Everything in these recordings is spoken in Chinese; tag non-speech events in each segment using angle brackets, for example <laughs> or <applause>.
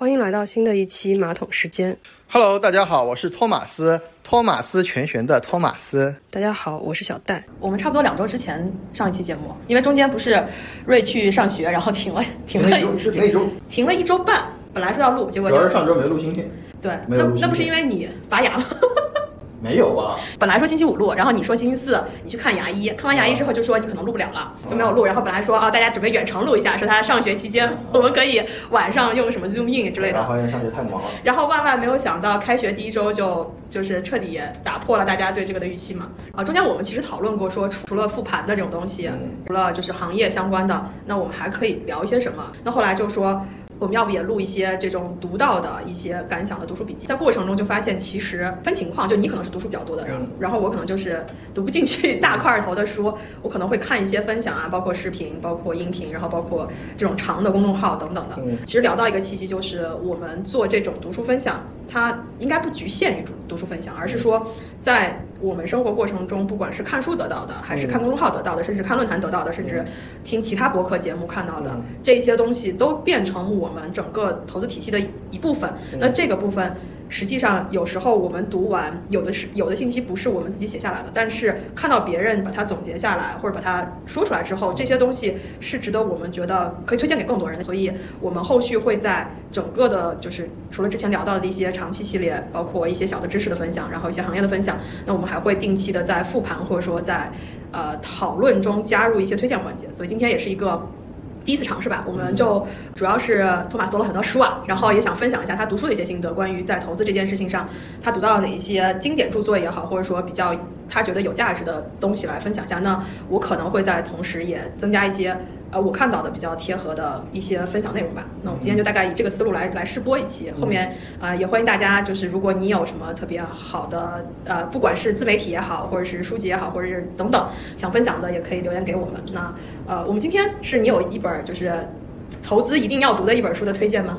欢迎来到新的一期马桶时间。Hello，大家好，我是托马斯，托马斯全旋的托马斯。大家好，我是小戴。我们差不多两周之前上一期节目，因为中间不是瑞去上学，然后停了 <laughs> 停了就停了一周，停了一周半。本来说要录，结果就主要是上周没录新片。对，没有录那那不是因为你拔牙吗？没有啊，本来说星期五录，然后你说星期四你去看牙医，看完牙医之后就说你可能录不了了，就没有录。然后本来说啊，大家准备远程录一下，说他上学期间我们可以晚上用什么 Zoom In 之类的。发现上学太忙了。然后万万没有想到，开学第一周就就是彻底打破了大家对这个的预期嘛。啊，中间我们其实讨论过说，除除了复盘的这种东西，嗯除了就是行业相关的，那我们还可以聊一些什么？那后来就说。我们要不也录一些这种读到的一些感想的读书笔记？在过程中就发现，其实分情况，就你可能是读书比较多的人，嗯。然后我可能就是读不进去大块头的书，我可能会看一些分享啊，包括视频，包括音频，然后包括这种长的公众号等等的。嗯。其实聊到一个契机，就是我们做这种读书分享，它应该不局限于读读书分享，而是说在我们生活过程中，不管是看书得到的，还是看公众号得到的，甚至看论坛得到的，甚至听其他博客节目看到的嗯。这些东西，都变成我们整个投资体系的一一部分。那这个部分。实际上，有时候我们读完，有的是有的信息不是我们自己写下来的，但是看到别人把它总结下来，或者把它说出来之后，这些东西是值得我们觉得可以推荐给更多人的。所以，我们后续会在整个的，就是除了之前聊到的一些长期系列，包括一些小的知识的分享，然后一些行业的分享，那我们还会定期的在复盘或者说在呃讨论中加入一些推荐环节。所以今天也是一个。第一次尝试吧，我们就主要是托马斯读了很多书啊，然后也想分享一下他读书的一些心得，关于在投资这件事情上，他读到了哪一些经典著作也好，或者说比较他觉得有价值的东西来分享一下。那我可能会在同时也增加一些呃我看到的比较贴合的一些分享内容吧。那我们今天就大概以这个思路来来试播一期，后面啊、呃也欢迎大家就是如果你有什么特别好的呃不管是自媒体也好，或者是书籍也好，或者是等等想分享的，也可以留言给我们。那呃我们今天是你有一本就是投资一定要读的一本书的推荐吗？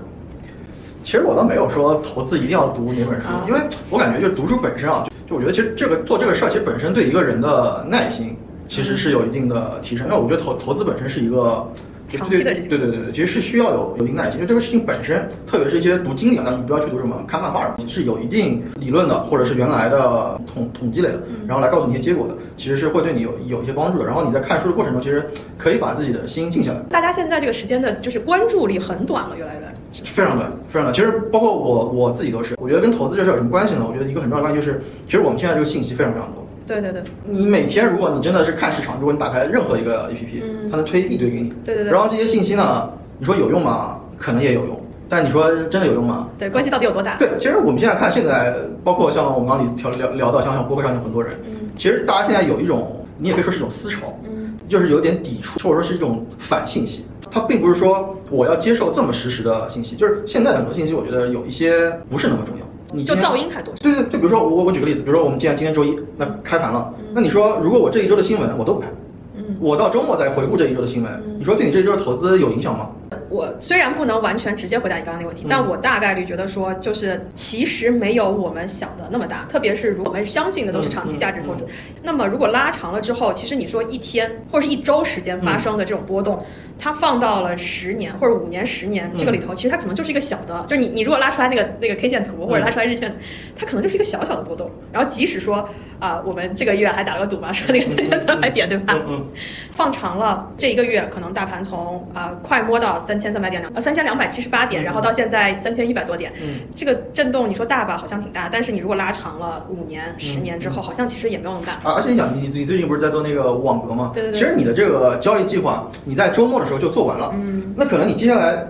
其实我倒没有说投资一定要读哪本书啊，因为我感觉就读书本身啊，就就我觉得其实这个做这个事儿，其实本身对一个人的耐心其实是有一定的提升。因为我觉得投投资本身是一个。对长期的事情对对对对，其实是需要有有耐心，因为这个事情本身，特别是一些读经典的，你不要去读什么看漫画的，是有一定理论的，或者是原来的统统计类的，然后来告诉你一些结果的，其实是会对你有有一些帮助的。然后你在看书的过程中，其实可以把自己的心静下来。大家现在这个时间的就是关注力很短了，越来越短。非常短，非常短。其实包括我我自己都是，我觉得跟投资这事有什么关系呢？我觉得一个很重要的关系就是，其实我们现在这个信息非常非常多。对对对你每天如果你真的是看市场，如果你打开任何一个 APP，、嗯它能推一堆给你。对对对然后这些信息呢，你说有用吗？可能也有用，但你说真的有用吗？对，关系到底有多大？对，其实我们现在看，现在包括像我们刚刚里聊聊聊到，像像博客上有很多人，嗯其实大家现在有一种，你也可以说是一种思潮，嗯就是有点抵触，或者说是一种反信息。它并不是说我要接受这么实时的信息，就是现在很多信息，我觉得有一些不是那么重要。你就噪音太多。对对，就比如说我我举个例子，比如说我们既然今天周一，那开盘了，那你说如果我这一周的新闻我都不看，嗯，我到周末再回顾这一周的新闻，你说对你这一周的投资有影响吗？我虽然不能完全直接回答你刚刚那个问题，嗯。但我大概率觉得说，就是其实没有我们想的那么大，特别是如果我们相信的都是长期价值投资，那么如果拉长了之后，其实你说一天或者是一周时间发生的这种波动，它放到了十年或者五年、十年这个里头，其实它可能就是一个小的，就是你你如果拉出来那个那个 K 线图或者拉出来日线，它可能就是一个小小的波动。然后即使说啊、我们这个月还打了个赌嘛，说那个三千三百点，对吧？嗯放长了这一个月，可能大盘从啊、快摸到三千三百点两，呃三千两百七十八点，然后到现在三千一百多点，嗯。这个震动你说大吧，好像挺大，但是你如果拉长了五年、十年之后，好像其实也没有那么大。啊，而且你想，你你最近不是在做那个网格吗？对对对。其实你的这个交易计划，你在周末的时候就做完了，嗯，那可能你接下来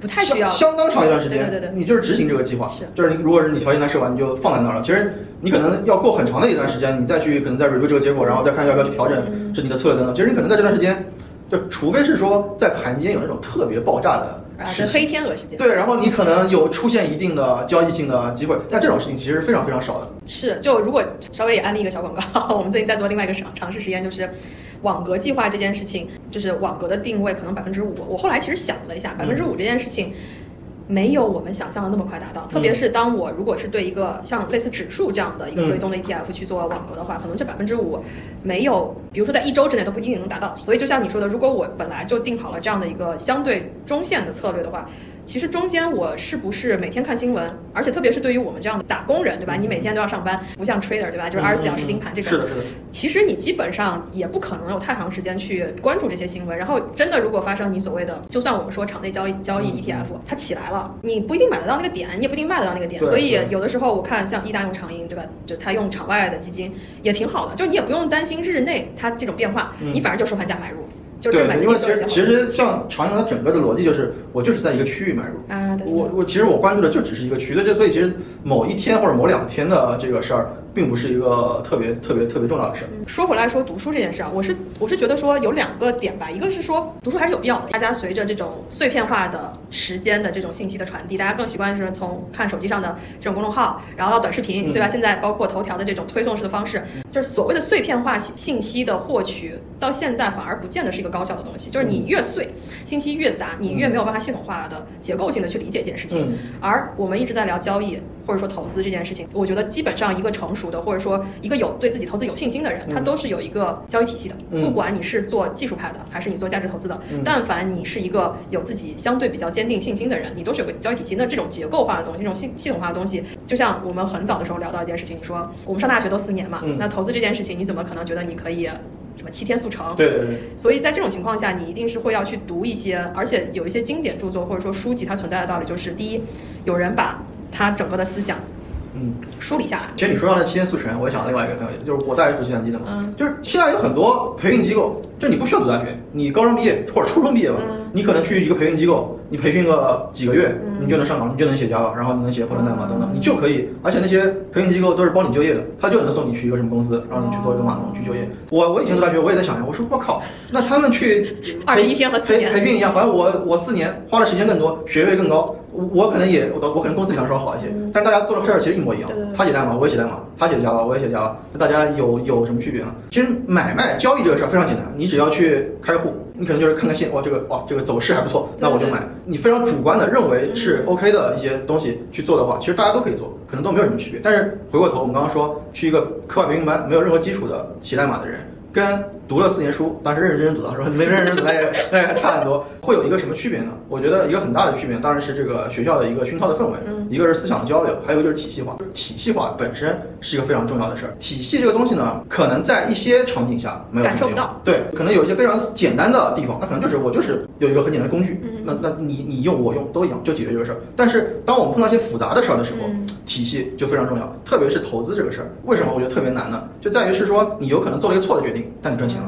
不太需要。相相当长一段时间，对对对对。你就是执行这个计划，是。就是你如果是你条件单设完，你就放在那儿了。其实你可能要过很长的一段时间，你再去可能再 review 这个结果，然后再看要不要去调整嗯。这你的策略等等。其实你可能在这段时间，就除非是说在盘间有那种特别爆炸的啊，是黑。天鹅事件对，然后你可能有出现一定的交易性的机会，但这种事情其实非常非常少的。是，就如果稍微也安利一个小广告，<laughs> 我们最近在做另外一个尝尝试实验，就是网格计划这件事情，就是网格的定位可能百分之五。我后来其实想了一下，百分之五这件事情。没有我们想象的那么快达到，特别是当我如果是对一个像类似指数这样的一个追踪的 ETF 去做网格的话，可能这百分之五没有，比如说在一周之内都不一定能达到。所以就像你说的，如果我本来就定好了这样的一个相对中线的策略的话，其实中间我是不是每天看新闻，而且特别是对于我们这样的打工人，对吧？你每天都要上班，不像 trader，对吧？就是二十四小时盯盘这种。是的，是的。其实你基本上也不可能有太长时间去关注这些新闻。然后真的，如果发生你所谓的，就算我们说场内交易交易 ETF 它起来了，你不一定买得到那个点，你也不一定卖得到那个点。所以有的时候我看像易大用长盈，对吧？就他用场外的基金也挺好的，就你也不用担心日内它这种变化，你反而就收盘价买入。就对，因为其实其实像长阳它整个的逻辑就是，我就是在一个区域买入啊。我我其实我关注的就只是一个区，所以所以其实某一天或者某两天的这个事儿。并不是一个特别特别特别重要的事儿。说回来说读书这件事啊，我是我是觉得说有两个点吧，一个是说读书还是有必要的。大家随着这种碎片化的时间的这种信息的传递，大家更习惯是从看手机上的这种公众号，然后到短视频，对吧？现在包括头条的这种推送式的方式，就是所谓的碎片化信息的获取，到现在反而不见得是一个高效的东西。就是你越碎，信息越杂，你越没有办法系统化的结构性的去理解一件事情。而我们一直在聊交易或者说投资这件事情，我觉得基本上一个成熟的或者说一个有对自己投资有信心的人，他都是有一个交易体系的。不管你是做技术派的，还是你做价值投资的，但凡你是一个有自己相对比较坚定信心的人，你都是有个交易体系。那这种结构化的东西，这种系系统化的东西，就像我们很早的时候聊到一件事情，你说我们上大学都四年嘛，那投资这件事情，你怎么可能觉得你可以什么七天速成？对对对。所以在这种情况下，你一定是会要去读一些，而且有一些经典著作或者说书籍，它存在的道理就是：第一，有人把他整个的思想。嗯，梳理下来。其实你说到那七天速成，我也想到另外一个很有意思，就是我大学是读计算机的嘛，嗯，就是现在有很多培训机构，就你不需要读大学，你高中毕业或者初中毕业吧，你可能去一个培训机构，你培训个几个月，你就能上岗，你就能写 Java，然后你能写后端代码等等，你就可以。而且那些培训机构都是包你就业的，他就能送你去一个什么公司，让你去做一个码农去就业。我我以前读大学，我也在想呀，我说我靠，那他们去二十一天和四年培训一样，好像我我四年花的时间更多，学位更高。我可能也，我我可能公司比方说好一些，但是大家做的事儿其实一模一样。他写代码，我也写代码；他写 Java，我也写 Java。那大家有有什么区别呢？其实买卖交易这个事儿非常简单，你只要去开户，你可能就是看看线，哇，这个哇这个走势还不错，那我就买。你非常主观的认为是 OK 的一些东西去做的话，其实大家都可以做，可能都没有什么区别。但是回过头，我们刚刚说去一个课外培训班，没有任何基础的写代码的人。跟读了四年书，当时认认真真读的，是吧？没认认真真读那也那也差很多。会有一个什么区别呢？我觉得一个很大的区别，当然是这个学校的一个熏陶的氛围，一个是思想的交流，还有一个就是体系化。体系化本身是一个非常重要的事儿。体系这个东西呢，可能在一些场景下没有感受不到。对，可能有一些非常简单的地方，那可能就是我就是有一个很简单的工具，那那你你用我用都一样，就解决这个事儿。但是当我们碰到一些复杂的事儿的时候，体系就非常重要，特别是投资这个事儿，为什么我觉得特别难呢？就在于是说你有可能做了一个错的决定，但你赚钱。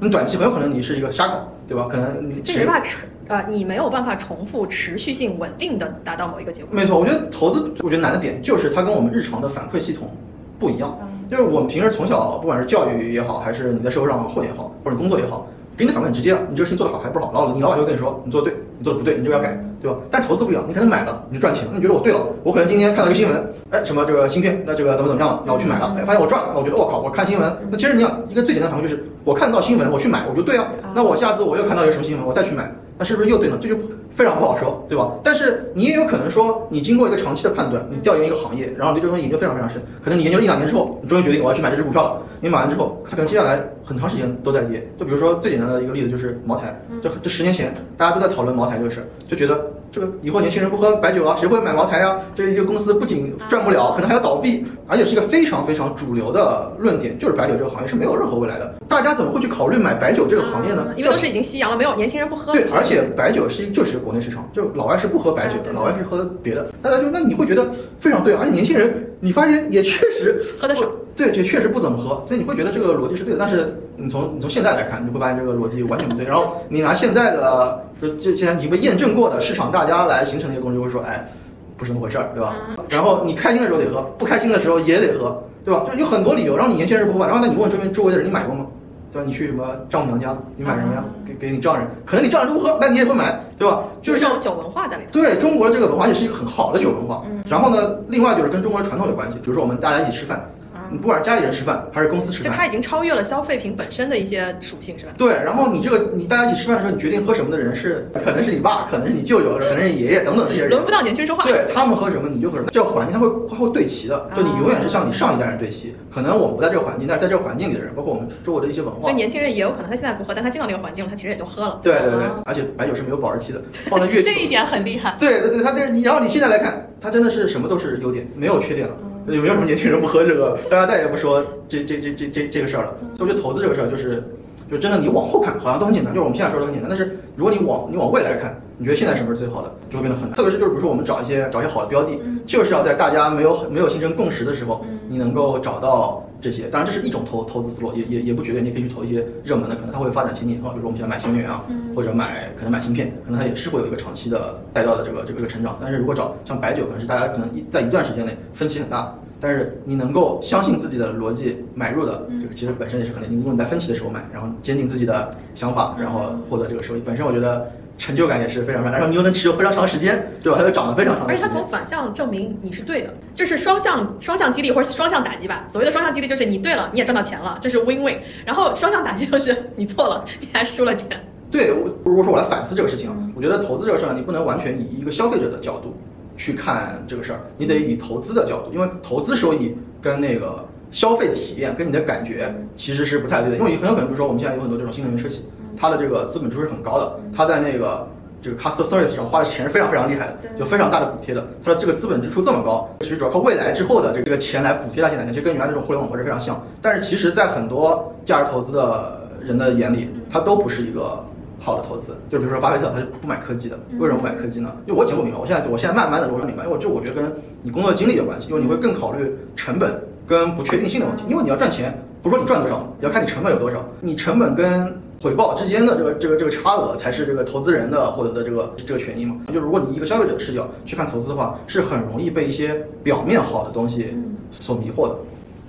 你短期很有可能你是一个瞎搞，对吧？可能这没办法持呃，你没有办法重复持续性稳定的达到某一个结果。没错，我觉得投资我觉得难的点就是它跟我们日常的反馈系统不一样。就是我们平时从小不管是教育也好，还是你在社会上混也好，或者工作也好，给你的反馈很直接了，你这个事情做得好还不好，老你老板就会跟你说你做的对，你做的不对，你这个要改。对吧？但投资不一样，你可能买了你就赚钱，你觉得我对了，我可能今天看到一个新闻，哎，什么这个芯片，那这个怎么怎么样了，那我去买了，哎，发现我赚了，那我觉得我靠，我看新闻，那其实你想一个最简单的反馈就是，我看到新闻我去买，我就对啊，那我下次我又看到一个什么新闻，我再去买。那是不是又对了？这就非常不好说，对吧？但是你也有可能说，你经过一个长期的判断，你调研一个行业，然后对这个东西研究非常非常深，可能你研究一两年之后，你终于决定我要去买这只股票了。你买完之后，它可能接下来很长时间都在跌。就比如说最简单的一个例子就是茅台，这这十年前大家都在讨论茅台这个事儿，就觉得这个以后年轻人不喝白酒啊，谁会买茅台啊？这一个公司不仅赚不了，可能还要倒闭，而且是一个非常非常主流的论点，就是白酒这个行业是没有任何未来的。大家怎么会去考虑买白酒这个行业呢？因为都是已经夕阳了，没有年轻人不喝。对，而且白酒是就是国内市场，就老外是不喝白酒的，老外是喝别的。大家就那你会觉得非常对，而且年轻人你发现也确实 <laughs> 喝的少，对，也确实不怎么喝，所以你会觉得这个逻辑是对的。但是你从你从现在来看，你会发现这个逻辑完全不对。然后你拿现在的就这既然已经被验证过的市场大家来形成的一个公式，会说，哎，不是那么回事儿，对吧？然后你开心的时候得喝，不开心的时候也得喝，对吧？就有很多理由让你年轻人不喝。然后那你问周边周围的人，你买过吗？对吧？你去什么丈母娘家，你买什么呀？给给你丈人，可能你丈人不喝，但你也会买，对吧？就是这种酒文化在里头。对中国的这个文化也是一个很好的酒文化。然后呢，另外就是跟中国的传统有关系，比如说我们大家一起吃饭，你不管是家里人吃饭还是公司吃饭，就它已经超越了消费品本身的一些属性，是吧？对，然后你这个你大家一起吃饭的时候，你决定喝什么的人是可能是你爸，可能是你舅舅，可能是你爷爷等等这些人。轮不到年轻人说话。对他们喝什么你就喝什么，这个环境它会它会对齐的，就你永远是向你上一代人对齐。可能我们不在这个环境，但是在这个环境里的人，包括我们周围的一些文化，所以年轻人也有可能他现在不喝，但他进到那个环境，他其实也就喝了。对对对啊，而且白酒是没有保质期的，放的越久这一点很厉害。对对对，他这你，然后你现在来看，它真的是什么都是优点，没有缺点了。也没有什么年轻人不喝这个，大家再也不说这这这这这这个事儿了。所以我觉得投资这个事儿就是，就真的你往后看好像都很简单，就是我们现在说的很简单，但是如果你往你往未来看，你觉得现在什么是最好的，就会变得很难。特别是就是比如说我们找一些找一些好的标的，就是要在大家没有没有形成共识的时候，你能够找到这些。当然这是一种投投资思路，也也也不绝对，你可以去投一些热门的，可能它会发展前景很好，比如说我们现在买新能源啊，或者买可能买芯片，可能它也是会有一个长期的带到的这个这个这个成长。但是如果找像白酒，可能是大家可能一在一段时间内分歧很大。但是你能够相信自己的逻辑买入的，这个其实本身也是很累。你如果你在分歧的时候买，然后坚定自己的想法，然后获得这个收益，本身我觉得成就感也是非常大。然后你又能持有非常长时间，对吧？它又涨得非常长。而且它从反向证明你是对的，这是双向双向激励或者双向打击吧。所谓的双向激励就是你对了，你也赚到钱了，这是 win win。然后双向打击就是你错了，你还输了钱。对，我如果说我来反思这个事情啊，我觉得投资这个事儿，你不能完全以一个消费者的角度去看这个事儿，你得以投资的角度，因为投资收益跟那个消费体验跟你的感觉其实是不太对的，因为很有可能，比如说我们现在有很多这种新能源车企，它的这个资本支出是很高的，它在那个。这个 customer service 上花的钱是非常非常厉害的，有非常大的补贴的。它的这个资本支出这么高，其实主要靠未来之后的这个钱来补贴它现在，其实跟原来这种互联网模式非常像。但是其实，在很多价值投资的人的眼里，它都不是一个好的投资。就比如说巴菲特，他就不买科技的。为什么不买科技呢？因为我以前不明白，我现在我现在慢慢的我明白，因为这我觉得跟你工作经历有关系，因为你会更考虑成本跟不确定性的问题。因为你要赚钱，不是说你赚多少，你要看你成本有多少。你成本跟回报之间的这个这个这个差额，才是这个投资人的获得的这个这个权益嘛。就如果你一个消费者的视角去看投资的话，是很容易被一些表面好的东西所迷惑的。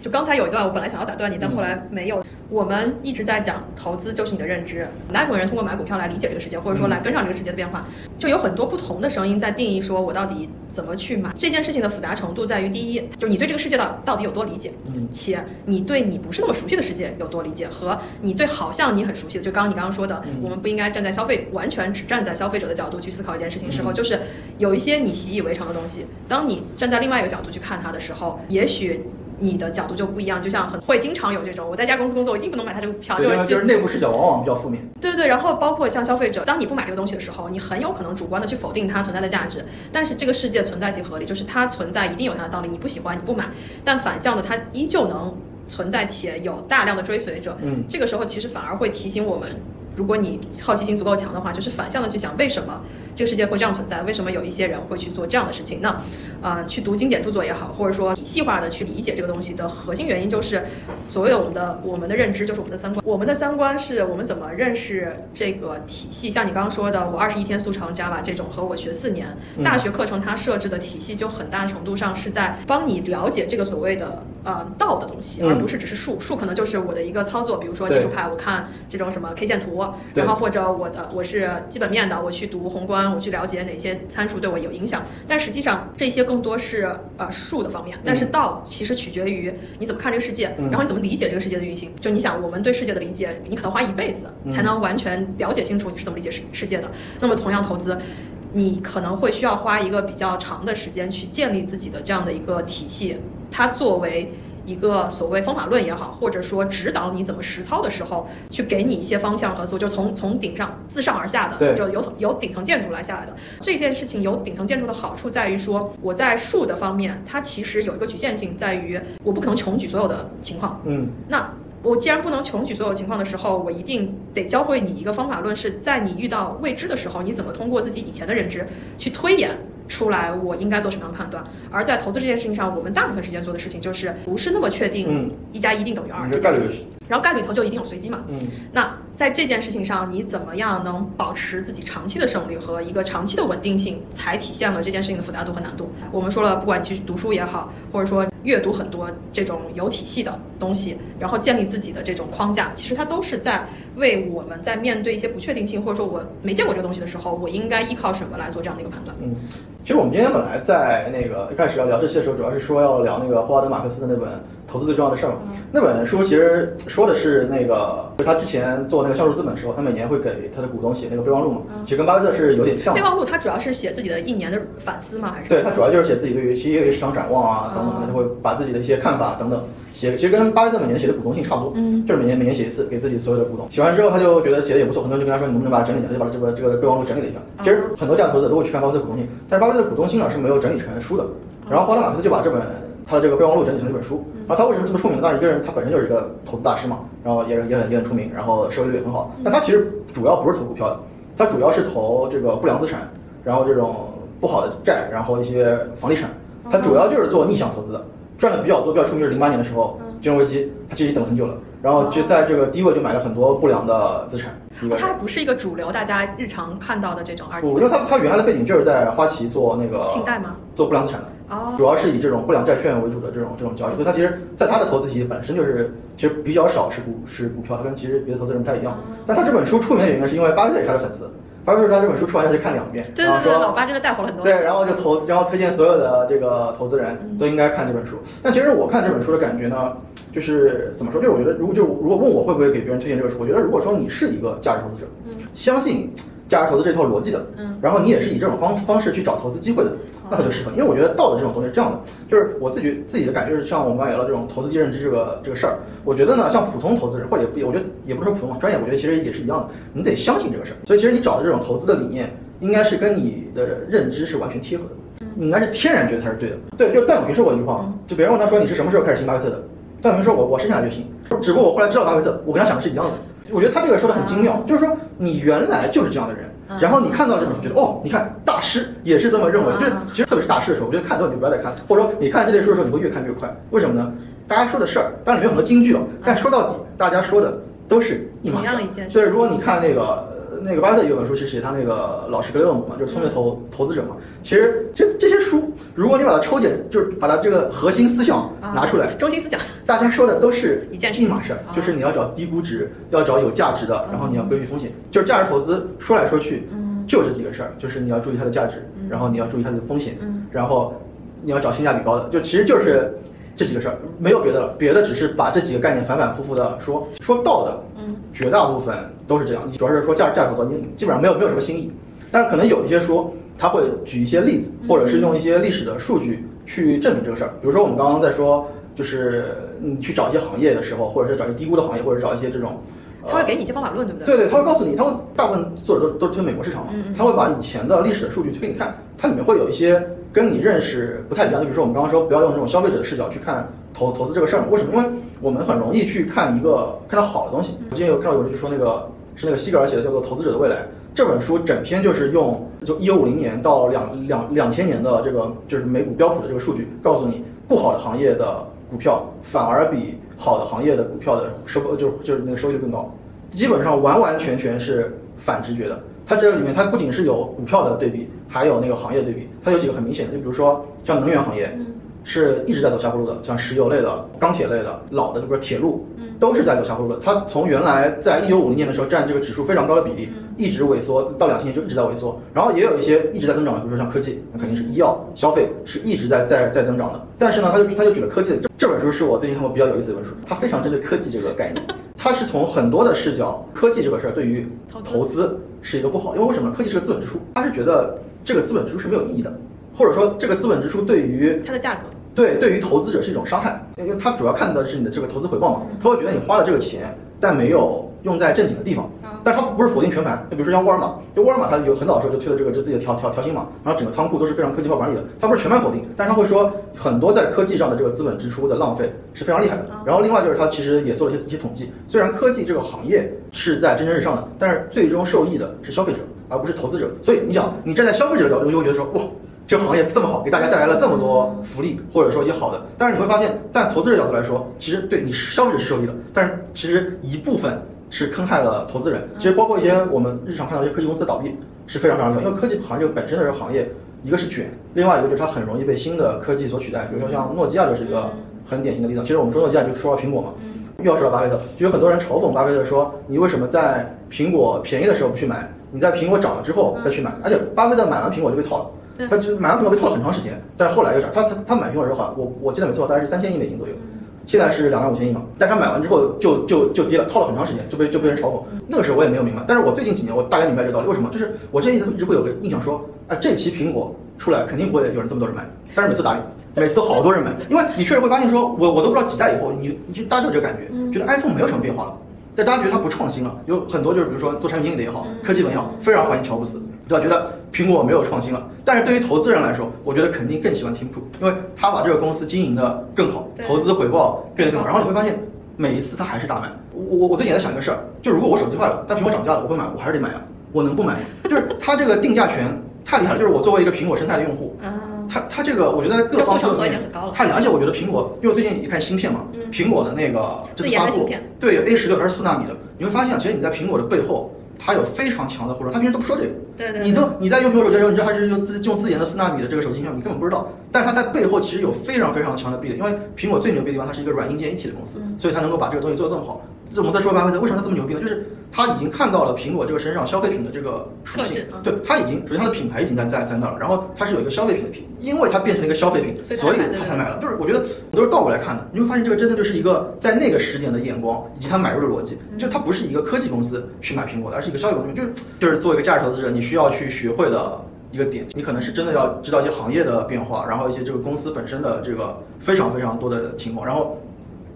就刚才有一段，我本来想要打断你，但后来没有。我们一直在讲投资就是你的认知，哪种人通过买股票来理解这个世界，或者说来跟上这个世界的变化，就有很多不同的声音在定义说我到底怎么去买。这件事情的复杂程度在于第一，就是你对这个世界到到底有多理解，嗯。且你对你不是那么熟悉的世界有多理解，和你对好像你很熟悉的，就刚刚你刚刚说的，我们不应该站在消费完全只站在消费者的角度去思考一件事情的时候，就是有一些你习以为常的东西，当你站在另外一个角度去看它的时候，也许。你的角度就不一样，就像很会经常有这种，我在家公司工作，我一定不能买它这个股票，对，就就是内部视角往往比较负面。对对对，然后包括像消费者，当你不买这个东西的时候，你很有可能主观的去否定它存在的价值。但是这个世界存在即合理，就是它存在一定有它的道理。你不喜欢你不买，但反向的它依旧能存在且有大量的追随者。嗯，这个时候其实反而会提醒我们。如果你好奇心足够强的话，就是反向的去想为什么这个世界会这样存在，为什么有一些人会去做这样的事情？那，呃，去读经典著作也好，或者说体系化的去理解这个东西的核心原因，就是所谓的我们的我们的认知，就是我们的三观。我们的三观是我们怎么认识这个体系。像你刚刚说的，我二十一天速成 Java 这种，和我学四年大学课程，它设置的体系就很大程度上是在帮你了解这个所谓的呃道的东西，嗯而不是只是术。术可能就是我的一个操作，比如说技术派，我看这种什么 K 线图，然后或者我的我是基本面的，我去读宏观，我去了解哪些参数对我有影响。但实际上这些更多是呃数的方面，但是道其实取决于你怎么看这个世界，嗯然后你怎么理解这个世界的运行。就你想，我们对世界的理解，你可能花一辈子嗯才能完全了解清楚你是怎么理解世世界的。那么同样投资。你可能会需要花一个比较长的时间去建立自己的这样的一个体系，它作为一个所谓方法论也好，或者说指导你怎么实操的时候，去给你一些方向和思路，就从从顶上自上而下对的，就由从由顶层建筑来下来的。这件事情有顶层建筑的好处在于说，我在术的方面，它其实有一个局限性，在于我不可能穷举所有的情况。嗯，那我既然不能穷举所有情况的时候，我一定得教会你一个方法论，是在你遇到未知的时候，你怎么通过自己以前的认知去推演出来我应该做什么样的判断。而在投资这件事情上，我们大部分时间做的事情就是不是那么确定嗯一加一定等于二概率。然后概率投就一定有随机嘛。嗯，那在这件事情上，你怎么样能保持自己长期的胜率和一个长期的稳定性，才体现了这件事情的复杂度和难度。我们说了，不管你去读书也好，或者说阅读很多这种有体系的东西，然后建立自己的这种框架，其实它都是在为我们在面对一些不确定性，或者说我没见过这个东西的时候，我应该依靠什么来做这样的一个判断。嗯，其实我们今天本来在那个一开始要聊这些的时候，主要是说要聊那个霍华德马克思的那本《投资最重要的事儿嘛。那本书其实说的是那个，就他之前做那个橡树资本的时候，他每年会给他的股东写那个备忘录嘛，其实跟巴菲特是有点像的。备忘录他主要是写自己的一年的反思吗？还是对，他主要就是写自己对于其实市场展望啊等等，他就会把自己的一些看法等等写，其实跟巴菲特每年写的股东信差不多，嗯，就是每年每年写一次给自己所有的股东。写完之后，他就觉得写的也不错，很多人就跟他说你能不能把它整理一下，他就把这个这个备忘录整理了一下。其实很多价值投资者都会去看巴菲特股东信，但是巴菲特的股东信呢是没有整理成书的。然后霍德马克思就把这本他的这个备忘录整理成了一本书。然后他为什么这么出名呢？当然一个人他本身就是一个投资大师嘛，然后也也很也很出名，然后收益率也很好。但他其实主要不是投股票的，他主要是投这个不良资产，然后这种不好的债，然后一些房地产。他主要就是做逆向投资的，赚的比较多、比较出名就是零八年的时候金融危机，他其实等了很久了，然后就在这个低位就买了很多不良的资产。它还不是一个主流大家日常看到的这种二级我觉得他他原来的背景就是在花旗做那个信贷吗？做不良资产的。哦，主要是以这种不良债券为主的这种这种交易，所以它其实在它的投资体系本身就是其实比较少是股是股票，它跟其实别的投资人不太一样。但他这本书出名的原因呢，是因为巴菲特也是他的粉丝，巴菲特说他这本书出完他就看两遍，对对对，老八这个带火了很多。对，然后就投，然后推荐所有的这个投资人都应该看这本书。但其实我看这本书的感觉呢，就是怎么说？就是我觉得，如果就如果问我会不会给别人推荐这个书，我觉得如果说你是一个价值投资者，相信价值投资这套逻辑的，嗯，然后你也是以这种方方式去找投资机会的，那它就适合。因为我觉得道德这种东西是这样的，就是我自己自己的感觉是，像我们刚才聊到这种投资接认知这个这个事儿，我觉得呢，像普通投资人或者也不，我觉得也不是说普通嘛，专业我觉得其实也是一样的，你得相信这个事儿。所以其实你找的这种投资的理念，应该是跟你的认知是完全贴合的，你应该是天然觉得它是对的。对，就段永平说过一句话，就别人问他说你是什么时候开始信巴菲特的，段永平说我我生下来就信，只不过我后来知道巴菲特，我跟他想的是一样的。我觉得他这个说的很精妙，就是说你原来就是这样的人，然后你看到了这本书，觉得哦，你看大师也是这么认为，就是其实特别是大师的时候，我觉得看之后你就不要再看，或者说你看这类书的时候，你会越看越快。为什么呢？大家说的事儿，当然里面有很多金句了，但说到底，大家说的都是一码事儿同样一件。事对，如果你看那个。呃那个巴菲特有本书是写他那个老师格雷厄姆嘛，就是聪明投投资者嘛。其实这这些书，如果你把它抽检，就是把它这个核心思想拿出来，中心思想。大家说的都是一件事情一码事儿啊，就是你要找低估值，要找有价值的，然后你要规避风险。就是价值投资说来说去，就这几个事儿，就是你要注意它的价值，然后你要注意它的风险，然后你要找性价比高的，就其实就是这几个事儿，没有别的了。别的只是把这几个概念反反复复的说，说到的，绝大部分都是这样。你主要是说价值价值投资，你基本上没有没有什么新意。但是可能有一些说，他会举一些例子，或者是用一些历史的数据去证明这个事儿。比如说我们刚刚在说，就是你去找一些行业的时候，或者是找一些低估的行业，或者找一些这种。他会给你一些方法论，对不对对，他会告诉你，他会大部分作者都都是推美国市场嘛，他会把以前的历史的数据推给你看，它里面会有一些跟你认识不太一样的，比如说我们刚刚说不要用这种消费者的视角去看投投资这个事儿，为什么？因为我们很容易去看一个看到好的东西。我今天有看到有人就说那个是那个西格尔写的叫做《投资者的未来》这本书，整篇就是用就一九五零年到两两两千年的这个就是美股标普的这个数据，告诉你不好的行业的股票反而比好的行业的股票的收就就是那个收益率更高。基本上完完全全是反直觉的。它这里面它不仅是有股票的对比，还有那个行业对比。它有几个很明显的，就比如说像能源行业，是一直在走下坡路的，像石油类的、钢铁类的、老的，就比如铁路，都是在走下坡路的。它从原来在一九五零年的时候占这个指数非常高的比例，一直萎缩到两千年就一直在萎缩。然后也有一些一直在增长的，比如说像科技，那肯定是医药、消费是一直在在在增长的。但是呢，他就他就举了科技的这这本书是我最近看过比较有意思的一本书，它非常针对科技这个概念。它是从很多的视角，科技这个事儿对于投资是一个不好，因为为什么？科技是个资本支出，他是觉得这个资本支出是没有意义的，或者说这个资本支出对于它的价格，对对于投资者是一种伤害，因为他主要看的是你的这个投资回报嘛，他会觉得你花了这个钱，但没有用在正经的地方。但是他不是否定全盘，就比如说像沃尔玛，就沃尔玛它有很早的时候就推了这个就自己的条条条形码，然后整个仓库都是非常科技化管理的，它不是全盘否定，但是他会说很多在科技上的这个资本支出的浪费是非常厉害的。然后另外就是他其实也做了一些一些统计，虽然科技这个行业是在蒸蒸日上的，但是最终受益的是消费者，而不是投资者。所以你想，你站在消费者的角度，就会觉得说哇。这个行业这么好，给大家带来了这么多福利，或者说一些好的。但是你会发现，但投资者角度来说，其实对你消费者是受益的，但是其实一部分是坑害了投资人。其实包括一些我们日常看到一些科技公司倒闭是非常非常因为科技行业本身的这个行业，一个是卷，另外一个就是它很容易被新的科技所取代。比如说像诺基亚就是一个很典型的例子。其实我们说诺基亚就说到苹果嘛，又要说到巴菲特，就有很多人嘲讽巴菲特说，你为什么在苹果便宜的时候不去买，你在苹果涨了之后再去买？而且巴菲特买完苹果就被套了。他就买完苹果被套了很长时间，但是后来又涨。他他他买苹果的时候，我我记得没错，大概是三千亿美金左右。现在是两万五千亿嘛，但是他买完之后就就就跌了，套了很长时间，就被就被人嘲讽。那个时候我也没有明白，但是我最近几年我大概明白这个道理，为什么？就是我之前一直一直会有个印象说，啊，这期苹果出来肯定不会有人这么多人买，但是每次打脸。每次都好多人买，因为你确实会发现说，我我都不知道几代以后，你你就大家都有这个感觉，觉得 iPhone 没有什么变化了，但大家觉得它不创新了，有很多就是比如说做产品经理的也好，科技文也好，非常怀念乔布斯，对吧？觉得苹果没有创新了，但是对于投资人来说，我觉得肯定更喜欢 Tim Cook，因为他把这个公司经营的更好，投资回报变得更好，然后你会发现每一次他还是大卖。我我我最近在想一个事儿，就如果我手机坏了，但苹果涨价了，我会买，我还是得买啊，我能不买？就是它这个定价权太厉害了，就是我作为一个苹果生态的用户。它它这个，我觉得在各方各面太了解。我觉得苹果，因为我最近一看芯片嘛，苹果的那个这次发布，对 A 十六它是四纳米的，你会发现，其实你在苹果的背后，它有非常强的互联网，它平时都不说这个。对对。你都你在用苹果手机的时候，你知道它是用自用自研的四纳米的这个手机芯片，你根本不知道。但是它在背后其实有非常非常强的壁垒，因为苹果最牛逼的地方，它是一个软硬件一体的公司，所以它能够把这个东西做得这么好。我们再说巴菲特为什么他这么牛逼呢？就是他已经看到了苹果这个身上消费品的这个属性，对他已经首先他的品牌已经在在在那了，然后它是有一个消费品的品，因为它变成了一个消费品，所以他才买了。就是我觉得我都是倒过来看的，你会发现这个真的就是一个在那个时点的眼光以及他买入的逻辑，就它不是一个科技公司去买苹果的，而是一个消费公司，就是就是作为一个价值投资者，你需要去学会的一个点，你可能是真的要知道一些行业的变化，然后一些这个公司本身的这个非常非常多的情况，然后。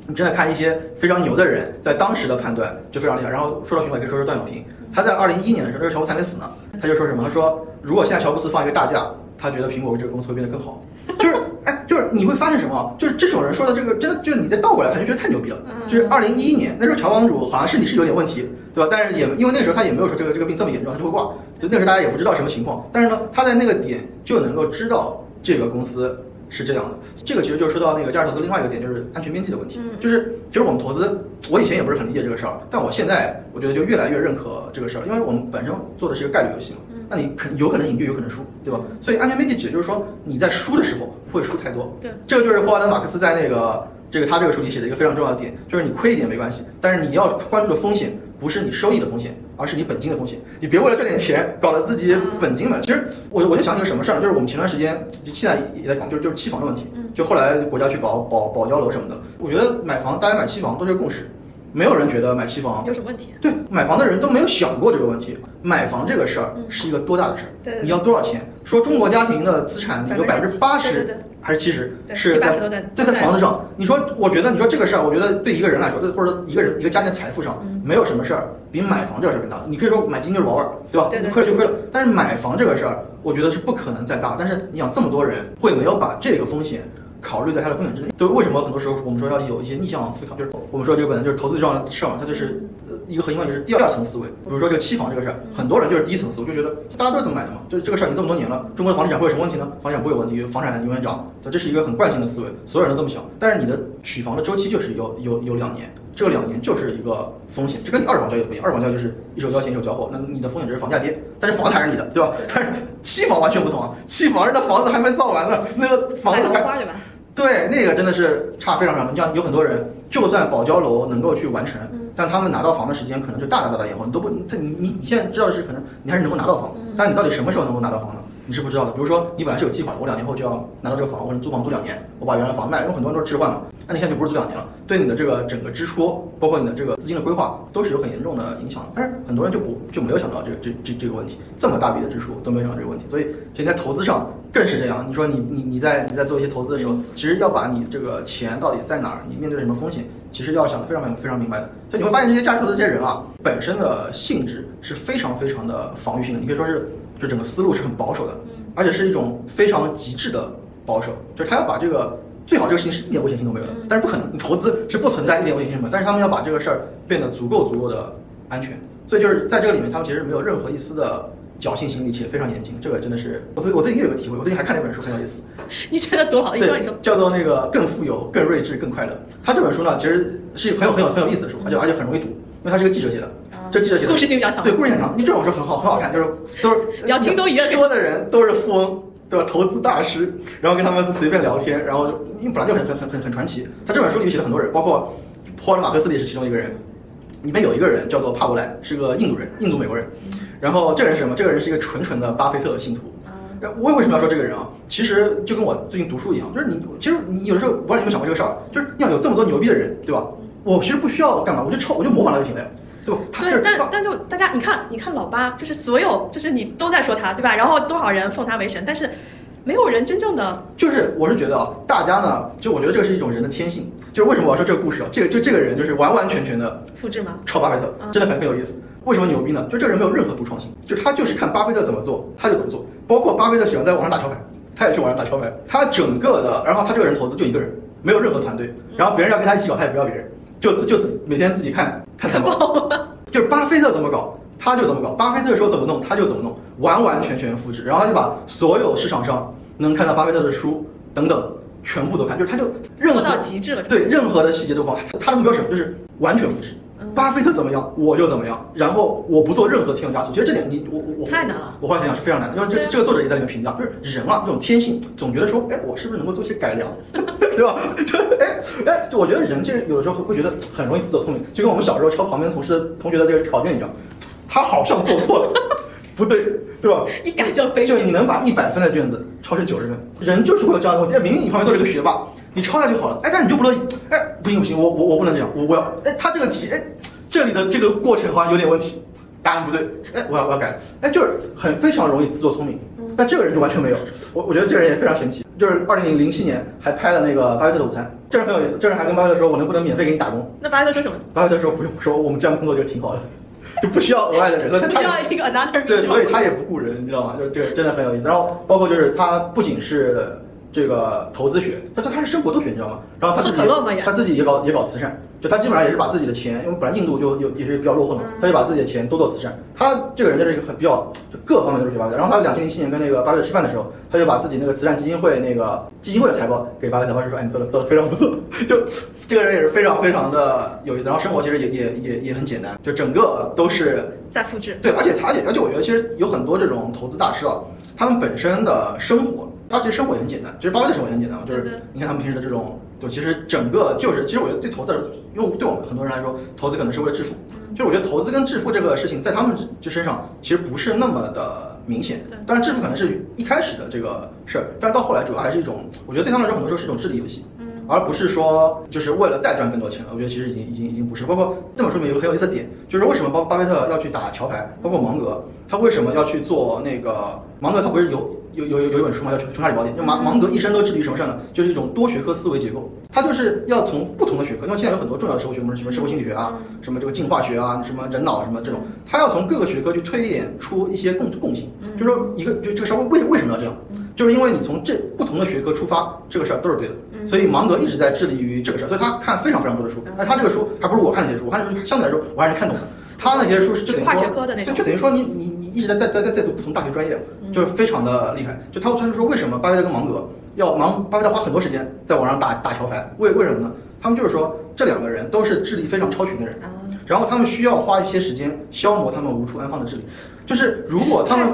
你正在看一些非常牛的人在当时的判断就非常厉害。然后说到苹果，可以说是段永平，他在二零一一年的时候，那个乔布斯还没死呢，他就说什么？他说如果现在乔布斯放一个大假，他觉得苹果这个公司会变得更好。就是哎，就是你会发现什么？就是这种人说的这个，真的就是你再倒过来看，就觉得太牛逼了。就是二零一一年那时候，乔帮主好像身体是有点问题，对吧？但是也因为那时候他也没有说这个这个病这么严重，他就会挂。所以那时候大家也不知道什么情况。但是呢，他在那个点就能够知道这个公司。是这样的，这个其实就说到那个价值投资另外一个点，就是安全边际的问题。就是其实我们投资，我以前也不是很理解这个事儿，但我现在我觉得就越来越认可这个事儿，因为我们本身做的是一个概率游戏嘛，那你肯有可能赢就有可能输，对吧？所以安全边际指的就是说你在输的时候不会输太多。对，这个就是霍华德马克思在那个这个他这个书里写的一个非常重要的点，就是你亏一点没关系，但是你要关注的风险不是你收益的风险。而是你本金的风险，你别为了赚点钱搞得自己本金了。其实我我就想起个什么事儿，就是我们前段时间就现在也在讲，就是就是期房的问题。就后来国家去搞保保交楼什么的，我觉得买房大家买期房都是共识，没有人觉得买期房有什么问题。对，买房的人都没有想过这个问题。买房这个事儿是一个多大的事儿？对，你要多少钱？说中国家庭的资产有百分之八十。还是七十，是在在在房子上。你说，我觉得你说这个事儿，我觉得对一个人来说，或者说一个人一个家庭财富上，没有什么事儿比买房这个事儿更大。你可以说买基金就是玩玩，对吧？你亏了就亏了。但是买房这个事儿，我觉得是不可能再大。但是你想，这么多人会没有把这个风险考虑在它的风险之内？就为什么很多时候我们说要有一些逆向思考？就是我们说这个本来就是投资重要的事儿嘛，它就是。一个核心问题就是第二层思维，比如说这个期房这个事儿，很多人就是第一层思维，就觉得大家都是这么买的嘛，就是这个事儿已经这么多年了，中国的房地产会有什么问题呢？房地产不会有问题，房产永远涨，这是一个很惯性的思维，所有人都这么想。但是你的取房的周期就是有有有两年，这两年就是一个风险，这跟你二手房交易不一样，二手房交易就是一手交钱一手交货，那你的风险只是房价跌，但是房子还是你的，对吧？但是期房完全不同啊，期房人的房子还没造完呢，那个房子还对那个真的是差非常非常多，像有很多人，就算保交楼能够去完成。但他们拿到房的时间可能就大大大大延后，你都不，他你你你现在知道的是可能你还是能够拿到房，但你到底什么时候能够拿到房呢？你是不知道的。比如说你本来是有计划的，我两年后就要拿到这个房，或者租房租两年，我把原来房卖了，因为很多人都是置换嘛。那你现在就不是租两年了，对你的这个整个支出，包括你的这个资金的规划，都是有很严重的影响。但是很多人就不就没有想到这个这这这个问题，这么大笔的支出都没有想到这个问题，所以现在投资上更是这样。你说你你你在你在做一些投资的时候，其实要把你这个钱到底在哪儿，你面对什么风险。其实要想的非常非常明白的，所以你会发现这些价值投资这些人啊，本身的性质是非常非常的防御性的。你可以说是，就整个思路是很保守的，而且是一种非常极致的保守，就是他要把这个最好这个事情是一点危险性都没有的，但是不可能，你投资是不存在一点危险性的，但是他们要把这个事儿变得足够足够的安全，所以就是在这个里面，他们其实没有任何一丝的。侥幸心理且非常严谨，这个真的是我对我最近又有个体会。我最近还看了一本书，很有意思。<laughs> 你觉得多好？对，叫做那个更富有、更睿智、更快乐。他这本书呢，其实是很有很有很有意思的书，而且而且很容易读，因为它是个记者写的。这记者写的故事性比较强。对，故事性强。你这种书很好很好看，就是都是比较轻松愉悦。说的人都是富翁，对吧？投资大师，然后跟他们随便聊天，然后就因为本来就很很很很很传奇。他这本书里写了很多人，包括霍尔马克思也是其中一个人。里面有一个人叫做帕伯莱，是个印度人，印度美国人。然后这个人是什么？这个人是一个纯纯的巴菲特信徒。我为什么要说这个人啊？其实就跟我最近读书一样，就是你其实你有的时候我不知道你有没有想过这个事儿，就是要有这么多牛逼的人，对吧？我其实不需要干嘛，我就抄，我就模仿他就行了呀，对但但就大家你看，你看老八，就是所有就是你都在说他，对吧？然后多少人奉他为神，但是没有人真正的就是我是觉得啊，大家呢，就我觉得这个是一种人的天性。就是为什么我要说这个故事啊？这个就这个人就是完完全全的复制吗？抄巴菲特，嗯真的很很有意思。为什么牛逼呢？就这个人没有任何独创性，就他就是看巴菲特怎么做，他就怎么做。包括巴菲特喜欢在网上打桥牌，他也去网上打桥牌。他整个的，然后他这个人投资就一个人，没有任何团队。然后别人要跟他一起搞，他也不要别人，就自就自每天自己看看财报。<laughs> 就是巴菲特怎么搞，他就怎么搞；巴菲特说怎么弄，他就怎么弄，完完全全复制。然后他就把所有市场上能看到巴菲特的书等等全部都看，就是他就任何做到极致了。对任何的细节都放。他的目标是什么？就是完全复制。嗯巴菲特怎么样，我就怎么样，然后我不做任何添油加醋。其实这点你我我我太难了我后来想想是非常难的，因为这这个作者也在里面评价，就是人啊这种天性，总觉得说，哎，我是不是能够做一些改良，对吧？就哎哎，就我觉得人其实有的时候会觉得很容易自作聪明，就跟我们小时候抄旁边同事的同学的这个考卷一样，他好像做错了，不对，对吧？一改就悲。就你能把一百分的卷子抄成九十分，人就是会有这样的问题。哎，明明你旁边都是个学霸，你抄下就好了，哎，但是你就不乐意，哎，不行不行，我我我不能这样，我我要，哎，他这个题，哎，这里的这个过程好像有点问题，答案不对，哎，我要我要改，哎，就是很非常容易自作聪明。但这个人就完全没有，我我觉得这个人也非常神奇，就是二零零七年还拍了那个巴菲特的午餐，这人很有意思，这人还跟巴菲特说，我能不能免费给你打工？那巴菲特说什么？巴菲特说不用，说我们这样工作就挺好的，就不需要额外的人，他 <laughs> 不需要一个 another 对，所以他也不雇人，你知道吗？就这个真的很有意思。然后包括就是他不仅是这个投资学，他就开始生活都学，你知道吗？然后他自己他自己也搞也搞慈善，就他基本上也是把自己的钱，因为本来印度就有也是比较落后的嘛，他就把自己的钱都做慈善。他这个人就是一个很比较就各方面都是学巴菲特。然后他两千零七年跟那个巴菲特吃饭的时候，他就把自己那个慈善基金会那个基金会的财报给巴菲特，巴菲特说：“哎，你做的做的非常不错。”就这个人也是非常非常的有意思。然后生活其实也也也也很简单，就整个都是在复制。对，而且他也，而且我觉得其实有很多这种投资大师啊，他们本身的生活，他其实生活也很简单，其实巴菲特生活也很简单嘛，就是你看他们平时的这种，对，其实整个就是，其实我觉得对投资者，因为对我们很多人来说，投资可能是为了致富，就是我觉得投资跟致富这个事情在他们就身上其实不是那么的明显对，当然致富可能是一开始的这个事儿，但是到后来主要还是一种，我觉得对他们来说很多时候是一种智力游戏。嗯，而不是说就是为了再赚更多钱了。我觉得其实已经已经已经不是。包括这本书里面有个很有意思的点，就是为什么巴巴菲特要去打桥牌，包括芒格，他为什么要去做那个芒格？他不是有有有有有一本书嘛？叫《穷穷查理宝典》。就芒芒格一生都致力于什么事儿呢？就是一种多学科思维结构。他就是要从不同的学科，因为现在有很多重要的社会学，什么什么社会心理学啊，什么这个进化学啊，什么人脑什么这种，他要从各个学科去推演出一些共共性。就是说一个就这个社会为为什么要这样？就是因为你从这不同的学科出发，这个事儿都是对的。所以芒格一直在致力于这个事儿，所以他看非常非常多的书。那，他这个书还不是我看那些书，我看那些书相对来说我还是看懂的。他那些书是就等于说跨学科的那种对，就等于说你你你一直在在在在在读不同大学专业，就是非常的厉害。就他他就说为什么巴菲特跟芒格要芒巴菲特花很多时间在网上打打桥牌，为为什么呢？他们就是说这两个人都是智力非常超群的人，啊，然后他们需要花一些时间消磨他们无处安放的智力。就是如果他们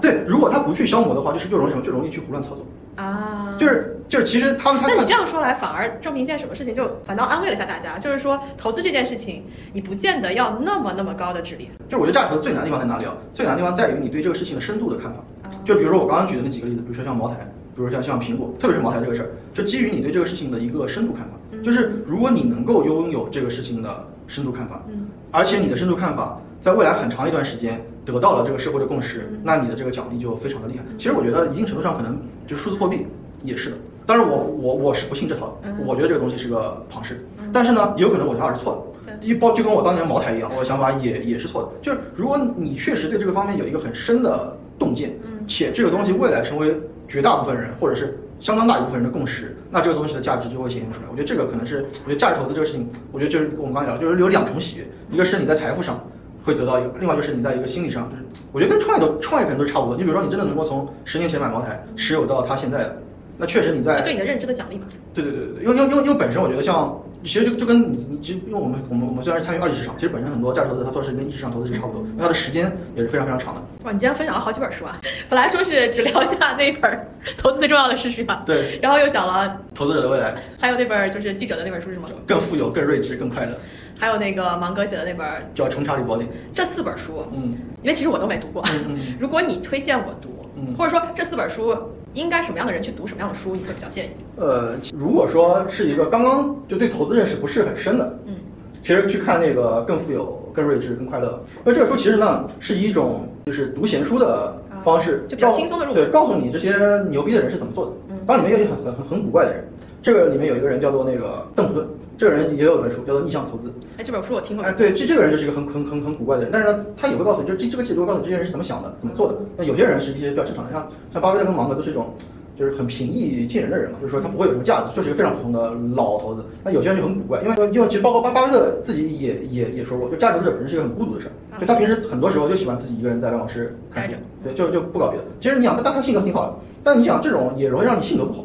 对，如果他不去消磨的话，就是又容易什么，就容易去胡乱操作。啊，就是就是，其实他们他那你这样说来，反而证明一件什么事情？就反倒安慰了一下大家，就是说投资这件事情，你不见得要那么那么高的智力。就是我觉得价值投资最难的地方在哪里啊？最难的地方在于你对这个事情的深度的看法。啊就比如说我刚刚举的那几个例子，比如说像茅台，比如说像像苹果，特别是茅台这个事儿，就基于你对这个事情的一个深度看法。就是如果你能够拥有这个事情的深度看法，嗯，而且你的深度看法在未来很长一段时间得到了这个社会的共识，嗯那你的这个奖励就非常的厉害。其实我觉得一定程度上可能就是数字货币也是的。当然我我我是不信这套的，嗯我觉得这个东西是个庞氏，但是呢，也有可能我的想法是错的。对一包就跟我当年茅台一样，我的想法也也是错的。就是如果你确实对这个方面有一个很深的洞见，嗯且这个东西未来成为绝大部分人或者是相当大一部分人的共识，那这个东西的价值就会显现出来。我觉得这个可能是，我觉得价值投资这个事情，我觉得就是我们刚才聊，就是有两重喜悦，一个是你在财富上会得到一个，另外就是你在一个心理上，就是我觉得跟创业都创业可能都差不多。你比如说你真的能够从十年前买茅台持有到它现在的，那确实你在这对你的认知的奖励嘛。对对对对，因为因为因为因为本身我觉得像，其实就就跟你你其实因为我们我们我们虽然是参与二级市场，其实本身很多价值投资它做的是跟一级市场投资是差不多，因为它的时间也是非常非常长的。哇，你今天分享了好几本书啊！本来说是只聊一下那本《投资最重要的是什么》，对，然后又讲了，投资者的未来还有那本就是记者的那本书是什么？更富有、更睿智、更快乐，还有那个芒哥写的那本，叫《成查理宝典》。这四本书，嗯因为其实我都没读过。嗯嗯如果你推荐我读，嗯或者说这四本书应该什么样的人去读什么样的书，你会比较建议？呃，如果说是一个刚刚就对投资认识不是很深的，嗯，其实去看那个更富有、更睿智、更快乐。那这个书其实呢是一种就是读闲书的方式，啊就比较轻松的入对，告诉你这些牛逼的人是怎么做的。嗯当然里面有一些很很很很古怪的人，这个里面有一个人叫做那个邓普顿，这个人也有一本书叫做《逆向投资》。哎，这本书我听过。哎，对，这这个人就是一个很很很很古怪的人，但是呢，他也会告诉你，就这这个解读会告诉你这些人是怎么想的，怎么做的。那有些人是一些比较正常的，像像巴菲特跟芒格都是一种就是很平易近人的人嘛，就是说他不会有什么架子，就是一个非常普通的老头子。那有些人就很古怪，因为因为其实包括巴巴菲特自己也也也说过，就价值投资者本身是一个很孤独的事儿，就他平时很多时候就喜欢自己一个人在办公室看书，对，就就不搞别的。其实你想，但他性格挺好的，但你想这种也容易让你性格不好。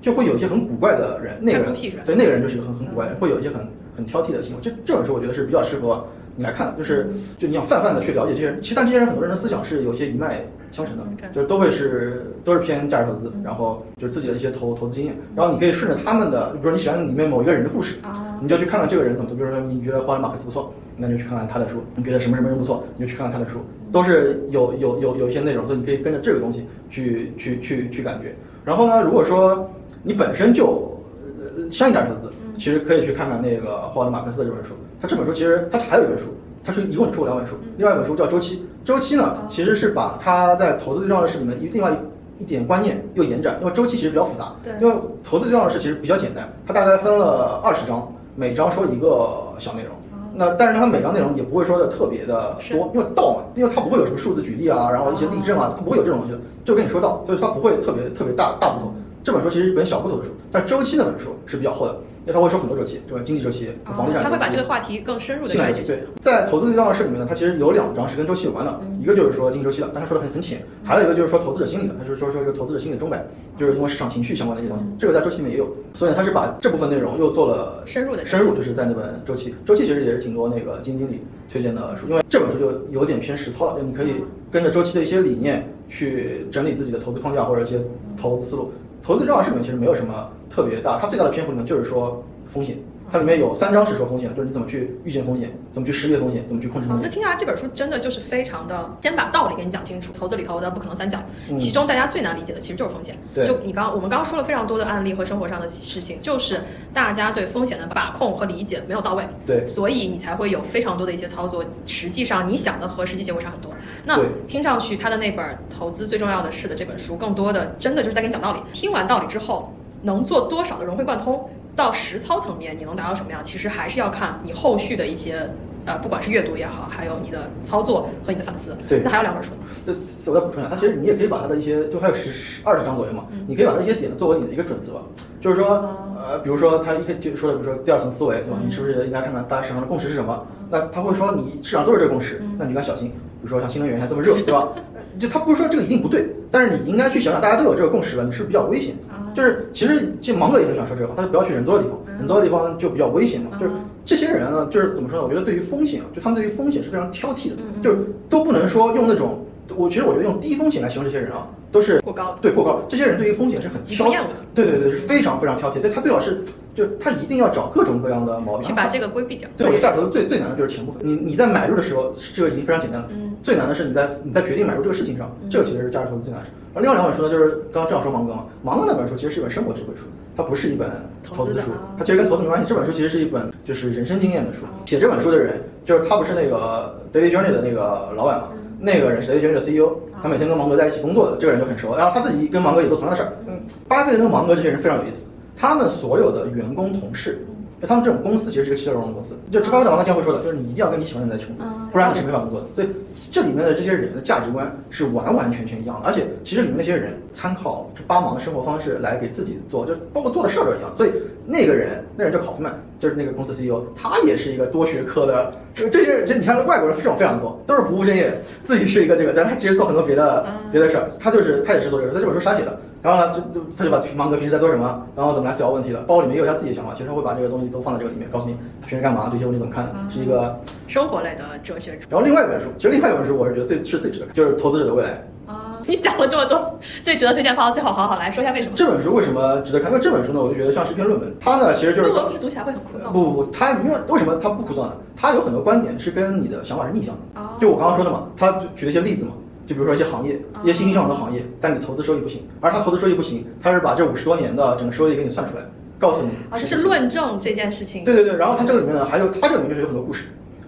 就会有一些很古怪的人，那个人对那个人就是一个很很古怪的人，会有一些很很挑剔的行为。这这本书我觉得是比较适合你来看的，就是就你想泛泛的去了解这些人。其实但这些人很多人的思想是有一些一脉相承的就是都会是都是偏价值投资，然后就是自己的一些投投资经验，然后你可以顺着他们的，比如说你喜欢里面某一个人的故事，啊，你就去看看这个人怎么做。比如说你觉得华伦马克思不错，那就去看看他的书；你觉得什么什么人不错，你就去看看他的书，都是有有有有一些内容，所以你可以跟着这个东西去去去去感觉。然后呢，如果说你本身就呃相信价值投资，其实可以去看看那个霍华德马克思的这本书。他这本书其实他还有一本书，他是一共出了两本书，另外一本书叫《周期》。周期呢，其实是把他在投资最重要的事里面一另外一一点观念又延展，因为周期其实比较复杂。对因为投资最重要的事其实比较简单，它大概分了二十章，每章说一个小内容。那但是呢，它每章内容也不会说的特别的多，因为道嘛，因为它不会有什么数字举例啊，然后一些例证啊，它不会有这种东西的，就跟你说道，所以它不会特别特别大大部头。这本书其实是一本小部头的书，但周期那本书是比较厚的，因为它会说很多周期，对吧？经济周期、房地产周期。他会把这个话题更深入的性质了解。对，在投资最重要的事里面呢，它其实有两张是跟周期有关的，一个就是说经济周期的，但他说的很很浅；还有一个就是说投资者心理的，他是说说这个投资者心理钟摆，就是因为市场情绪相关的一些东西，这个在周期里面也有，所以呢，他是把这部分内容又做了深入的深入，就是在那本周期，周期其实也是挺多那个基金经理推荐的书，因为这本书就有点偏实操了，就你可以跟着周期的一些理念去整理自己的投资框架或者一些投资思路。投资重要事情其实没有什么特别大，它最大的篇幅里面就是说风险。它里面有三章是说风险的，就是你怎么去预见风险，怎么去识别风险，怎么去控制风，险。哦那听下来这本书真的就是非常的，先把道理给你讲清楚，投资里头的不可能三角，嗯其中大家最难理解的其实就是风险。对就你刚我们刚刚说了非常多的案例和生活上的事情，就是大家对风险的把控和理解没有到位，对所以你才会有非常多的一些操作，实际上你想的和实际结果差很多。那听上去他的那本《投资最重要的事》的这本书，更多的真的就是在给你讲道理。听完道理之后，能做多少的融会贯通？到实操层面，你能达到什么样？其实还是要看你后续的一些呃，不管是阅读也好，还有你的操作和你的反思。对那还有两本书呢。这我再补充一下，它其实你也可以把它的一些，就还有十十二十章左右嘛，你可以把它一些点作为你的一个准则，就是说，呃，比如说他一开就说的，比如说第二层思维，对吧？你是不是应该看看大家市场上的共识是什么？那他会说你市场都是这个共识，那你应该小心。比如说像新能源还这么热，对吧？<laughs> 就他不是说这个一定不对，但是你应该去想想，大家都有这个共识了，你是比较危险？就是其实其实芒格也很喜欢说这个话，他说不要去人多的地方，人多的地方就比较危险嘛。就是这些人呢，就是怎么说呢？我觉得对于风险啊，就他们对于风险是非常挑剔的，就是都不能说用那种，我其实我觉得用低风险来形容这些人啊，都是过高了对过高。这些人对于风险是很挑极度厌的，对对对，是非常非常挑剔。但他最好是，就他一定要找各种各样的毛病，去把这个规避掉。对，我觉得价值投资最最难的就是钱部分。你你在买入的时候，这个已经非常简单了。嗯最难的是你在你在决定买入这个事情上，这个其实是价值投资最难的。而另外两本书呢，就是刚刚正好说芒格嘛，芒格那本书其实是一本生活智慧书，它不是一本投资书它其实跟投资没关系。这本书其实是一本就是人生经验的书。写这本书的人，就是他不是那个 Daily Journey 的那个老板嘛，那个人是 Journey 的 CEO，他每天跟芒格在一起工作的，这个人就很熟。然后他自己跟芒格也做同样的事儿。嗯，巴菲特跟芒格这些人非常有意思，他们所有的员工同事。就他们这种公司其实是一个其乐融融的公司，就巴菲特王刚将会说的，就是你一定要跟你喜欢的人在一起工作，不然你是没法工作的。所以这里面的这些人的价值观是完完全全一样的，而且其实里面那些人参考这八芒的生活方式来给自己做，就包括做的事儿都一样。所以那个人，那人叫考夫曼，就是那个公司 CEO，他也是一个多学科的。这些人，这你看外国人非常非常多，都是不务正业，自己是一个这个，但他其实做很多别的别的事儿，他就是他也是做这个，他这本书是他写的。然后呢，就就他就把芒格平时在做什么，然后怎么来思考问题的，包括里面也有他自己的想法。其实他会把这个东西都放在这个里面，告诉你他平时干嘛，对这些问题怎么看的，是一个。生活类的哲学书然后另外一本书，其实另外一本书我是觉得最是最值得看，就是《投资者的未来》。啊，<laughs> 你讲了这么多，最值得推荐方最好好好来说一下为什么？这本书为什么值得看？因为这本书呢，我就觉得像是一篇论文。它呢，其实就是论文不是读起来会很枯燥？不不不，它因为为什么它不枯燥呢？它有很多观点是跟你的想法是逆向的。哦就我刚刚说的嘛，他举了一些例子嘛。就比如说一些行业，一些欣欣向荣的行业，但你投资收益不行，而他投资收益不行，他是把这五十多年的整个收益给你算出来，告诉你啊，这是论证这件事情。对对对，然后它这个里面呢，还有它这个里面就是有很多故事，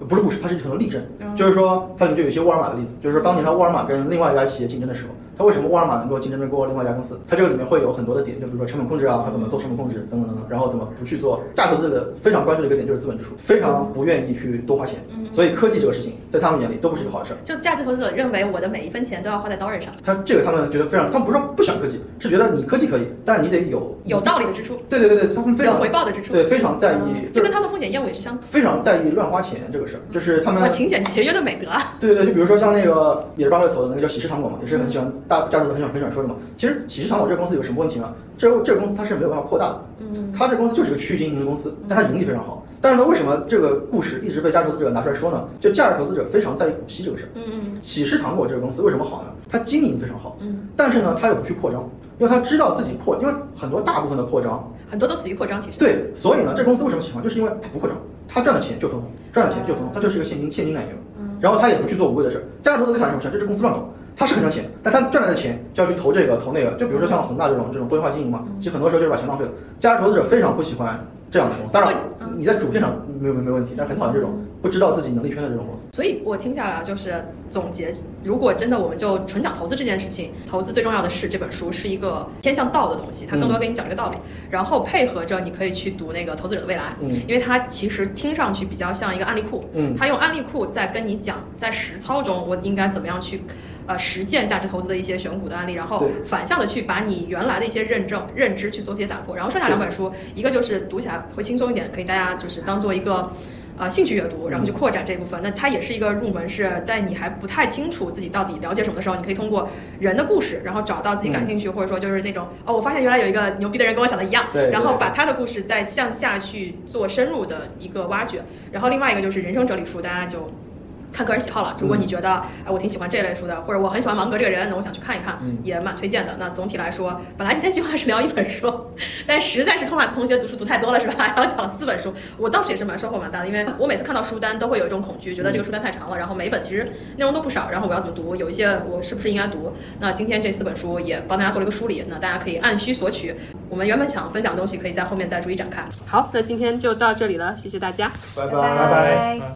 不是故事，它是很多例证，就是说它里面就有一些沃尔玛的例子，就是说当年它沃尔玛跟另外一家企业竞争的时候，它为什么沃尔玛能够竞争得过另外一家公司？它这个里面会有很多的点，就比如说成本控制啊，它怎么做成本控制等等等等，然后怎么不去做。价值投资者非常关注的一个点就是资本支出，非常不愿意去多花钱，所以科技这个事情在他们眼里都不是一个好事儿。就价值投资者认为我的每一分钱都要花在刀刃上，他这个他们觉得非常，他们不是说不喜欢科技，是觉得你科技可以，但是你得有有道理的支出，对对对对，他们非常有回报的支出，对，非常在意，嗯这跟他们风险厌恶也是相。非常在意乱花钱这个事儿，就是他们勤俭节约的美德啊。对对对，就比如说像那个也是巴菲特投的那个叫喜事糖果嘛，也是很喜欢大价值投资很喜欢很喜欢说什么。其实喜事糖果这个公司有什么问题呢？这个这个公司它是没有办法扩大的，嗯，它这个公司就是一个区域经营的公司，但它盈利非常好。但是呢，为什么这个故事一直被价值投资者拿出来说呢？就价值投资者非常在意股息这个事儿。嗯嗯喜事糖果这个公司为什么好呢？它经营非常好，嗯，但是呢，它又不去扩张，因为它知道自己扩，因为很多大部分的扩张，很多都死于扩张，其实。对，所以呢，这公司为什么喜欢，就是因为它不扩张，它赚了钱就分红，赚了钱就分红，它就是一个现金现金奶牛。嗯然后他也不去做无谓的事儿。价值投资在想什么事儿？这是公司乱搞，他是很赚钱，但他赚来的钱就要去投这个投那个。就比如说像恒大这种这种多元化经营嘛，其实很多时候就是把钱浪费了。价值投资者非常不喜欢这样的公司，当然你在主线上没有没有问题，但是很讨厌这种不知道自己能力圈的这种公司。所以我听下来啊就是总结，如果真的我们就纯讲投资这件事情，投资最重要的是这本书是一个偏向道的东西，它更多跟你讲这个道理，然后配合着你可以去读那个《投资者的未来》，嗯因为它其实听上去比较像一个案例库，嗯它用案例库在跟你讲，在实操中我应该怎么样去。呃，实践价值投资的一些选股的案例，然后反向的去把你原来的一些认证、认知去做些打破。然后剩下两本书，一个就是读起来会轻松一点，可以大家就是当做一个呃兴趣阅读，然后去扩展这部分。那它也是一个入门，是在你还不太清楚自己到底了解什么的时候，你可以通过人的故事，然后找到自己感兴趣，或者说就是那种哦，我发现原来有一个牛逼的人跟我想的一样，对对然后把他的故事再向下去做深入的一个挖掘。然后另外一个就是人生哲理书，大家就。看个人喜好了。如果你觉得，哎，我挺喜欢这类书的，或者我很喜欢芒格这个人，那我想去看一看，嗯也蛮推荐的。那总体来说，本来今天计划是聊一本书，但实在是托马斯同学读书读太多了，是吧？<laughs> 然后讲了四本书，我当时也是蛮收获蛮大的，因为我每次看到书单都会有一种恐惧，觉得这个书单太长了，然后每一本其实内容都不少，然后我要怎么读？有一些我是不是应该读？那今天这四本书也帮大家做了一个梳理，那大家可以按需索取。我们原本想分享的东西，可以在后面再逐一展开。好，那今天就到这里了，谢谢大家。拜拜拜